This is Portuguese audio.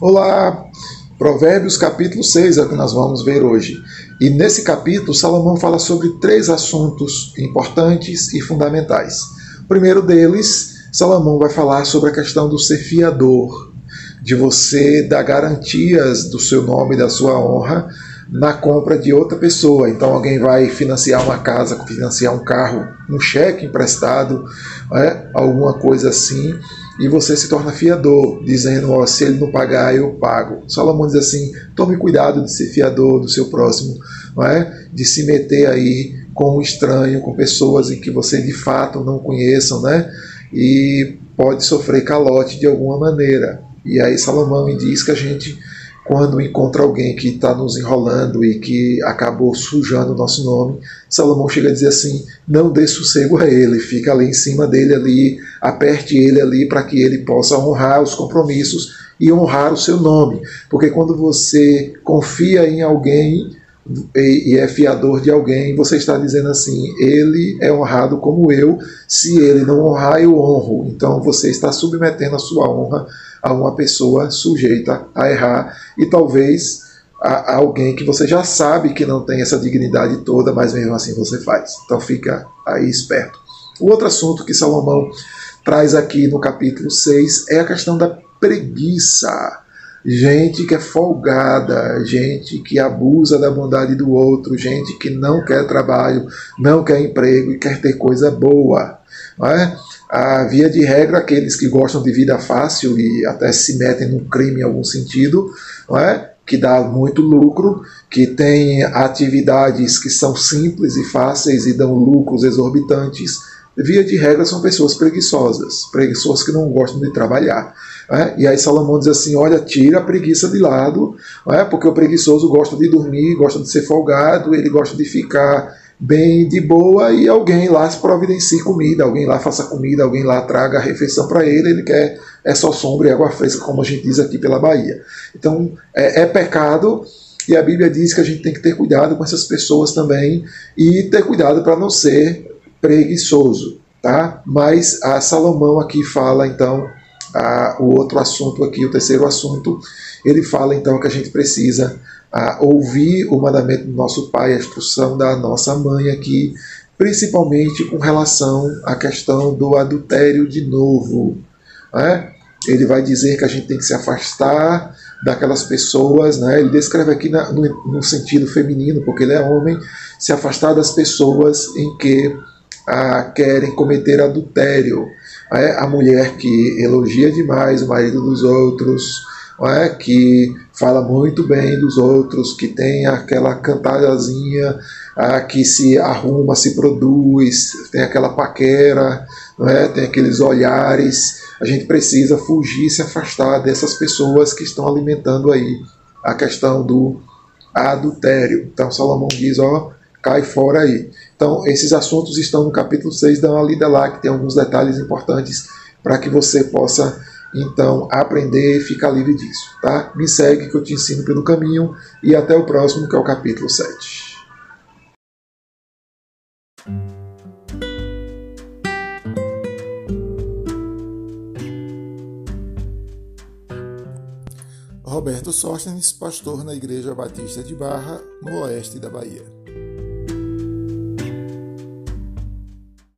Olá! Provérbios capítulo 6 é o que nós vamos ver hoje. E nesse capítulo, Salomão fala sobre três assuntos importantes e fundamentais. O primeiro deles, Salomão vai falar sobre a questão do ser fiador, de você dar garantias do seu nome, da sua honra, na compra de outra pessoa. Então alguém vai financiar uma casa, financiar um carro, um cheque emprestado, é, alguma coisa assim, e você se torna fiador, dizendo, ó, se ele não pagar, eu pago. Salomão diz assim, tome cuidado de ser fiador do seu próximo, não é? de se meter aí com um estranho, com pessoas em que você de fato não conheçam, né? e pode sofrer calote de alguma maneira. E aí Salomão diz que a gente quando encontra alguém que está nos enrolando e que acabou sujando o nosso nome, Salomão chega a dizer assim: não dê sossego a ele, fica ali em cima dele ali, aperte ele ali para que ele possa honrar os compromissos e honrar o seu nome. Porque quando você confia em alguém e, é fiador de alguém, você está dizendo assim: ele é honrado como eu, se ele não honrar, eu honro. Então você está submetendo a sua honra a uma pessoa sujeita a errar e talvez a, a alguém que você já sabe que não tem essa dignidade toda, mas mesmo assim você faz. Então fica aí esperto. O outro assunto que Salomão traz aqui no capítulo 6 é a questão da preguiça. Gente que é folgada, gente que abusa da bondade do outro, gente que não quer trabalho, não quer emprego e quer ter coisa boa. Não é? A via de regra, aqueles que gostam de vida fácil e até se metem no crime em algum sentido, não é? que dá muito lucro, que tem atividades que são simples e fáceis e dão lucros exorbitantes. Via de regra, são pessoas preguiçosas, pessoas que não gostam de trabalhar. É? E aí Salomão diz assim: olha, tira a preguiça de lado, é? porque o preguiçoso gosta de dormir, gosta de ser folgado, ele gosta de ficar bem de boa e alguém lá se providencie comida, alguém lá faça comida, alguém lá traga a refeição para ele, ele quer é só sombra e água fresca, como a gente diz aqui pela Bahia. Então é, é pecado e a Bíblia diz que a gente tem que ter cuidado com essas pessoas também e ter cuidado para não ser preguiçoso, tá? Mas a Salomão aqui fala então a, o outro assunto aqui, o terceiro assunto, ele fala então que a gente precisa a ouvir o mandamento do nosso pai, a instrução da nossa mãe aqui, principalmente com relação à questão do adultério de novo. Né? Ele vai dizer que a gente tem que se afastar daquelas pessoas, né? ele descreve aqui na, no, no, sentido feminino, porque ele é homem, se afastar das pessoas em que ah, querem cometer adultério. É? A mulher que elogia demais o marido dos outros, é? que fala muito bem dos outros, que tem aquela cantadazinha, ah, que se arruma, se produz, tem aquela paquera, é? tem aqueles olhares. A gente precisa fugir, se afastar dessas pessoas que estão alimentando aí a questão do adultério. Então Salomão diz, ó, cai fora aí. Então esses assuntos estão no capítulo 6, dá uma lida lá que tem alguns detalhes importantes para que você possa então, aprender e ficar livre disso, tá? Me segue que eu te ensino pelo caminho e até o próximo, que é o capítulo 7. Roberto Sóstenes, pastor na Igreja Batista de Barra, no oeste da Bahia.